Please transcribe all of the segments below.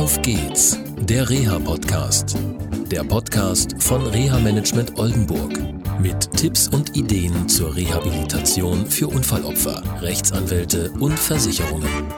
Auf geht's, der Reha-Podcast. Der Podcast von Reha Management Oldenburg. Mit Tipps und Ideen zur Rehabilitation für Unfallopfer, Rechtsanwälte und Versicherungen.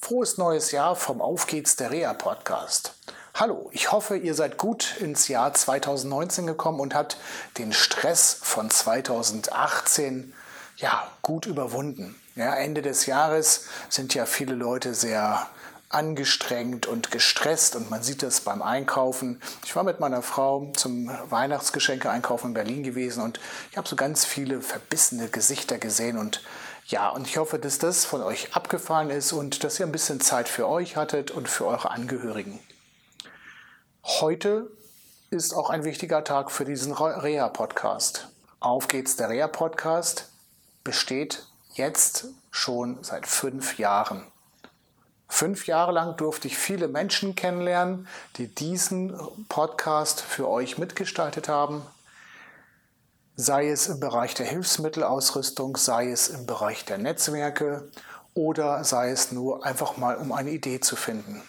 Frohes neues Jahr vom Auf geht's, der Reha-Podcast. Hallo, ich hoffe, ihr seid gut ins Jahr 2019 gekommen und habt den Stress von 2018 ja, gut überwunden. Ja, Ende des Jahres sind ja viele Leute sehr angestrengt und gestresst und man sieht das beim Einkaufen. Ich war mit meiner Frau zum Weihnachtsgeschenke einkaufen in Berlin gewesen und ich habe so ganz viele verbissene Gesichter gesehen und ja, und ich hoffe, dass das von euch abgefallen ist und dass ihr ein bisschen Zeit für euch hattet und für eure Angehörigen. Heute ist auch ein wichtiger Tag für diesen Reha-Podcast. Auf geht's, der Reha-Podcast besteht jetzt schon seit fünf Jahren. Fünf Jahre lang durfte ich viele Menschen kennenlernen, die diesen Podcast für euch mitgestaltet haben. Sei es im Bereich der Hilfsmittelausrüstung, sei es im Bereich der Netzwerke oder sei es nur einfach mal, um eine Idee zu finden.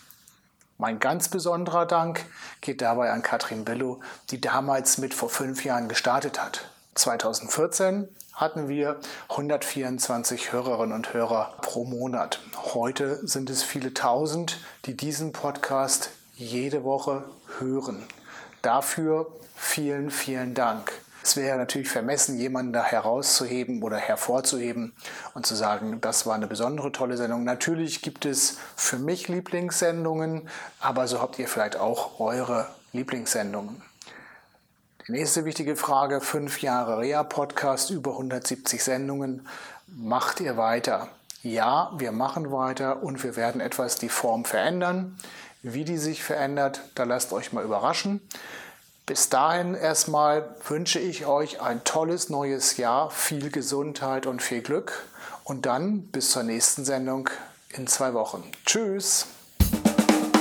Mein ganz besonderer Dank geht dabei an Katrin Billow, die damals mit vor fünf Jahren gestartet hat. 2014 hatten wir 124 Hörerinnen und Hörer pro Monat. Heute sind es viele tausend, die diesen Podcast jede Woche hören. Dafür vielen, vielen Dank. Es wäre natürlich vermessen, jemanden da herauszuheben oder hervorzuheben und zu sagen, das war eine besondere tolle Sendung. Natürlich gibt es für mich Lieblingssendungen, aber so habt ihr vielleicht auch eure Lieblingssendungen. Die nächste wichtige Frage, fünf Jahre Reha-Podcast, über 170 Sendungen. Macht ihr weiter? Ja, wir machen weiter und wir werden etwas die Form verändern. Wie die sich verändert, da lasst euch mal überraschen. Bis dahin erstmal wünsche ich euch ein tolles neues Jahr, viel Gesundheit und viel Glück. Und dann bis zur nächsten Sendung in zwei Wochen. Tschüss!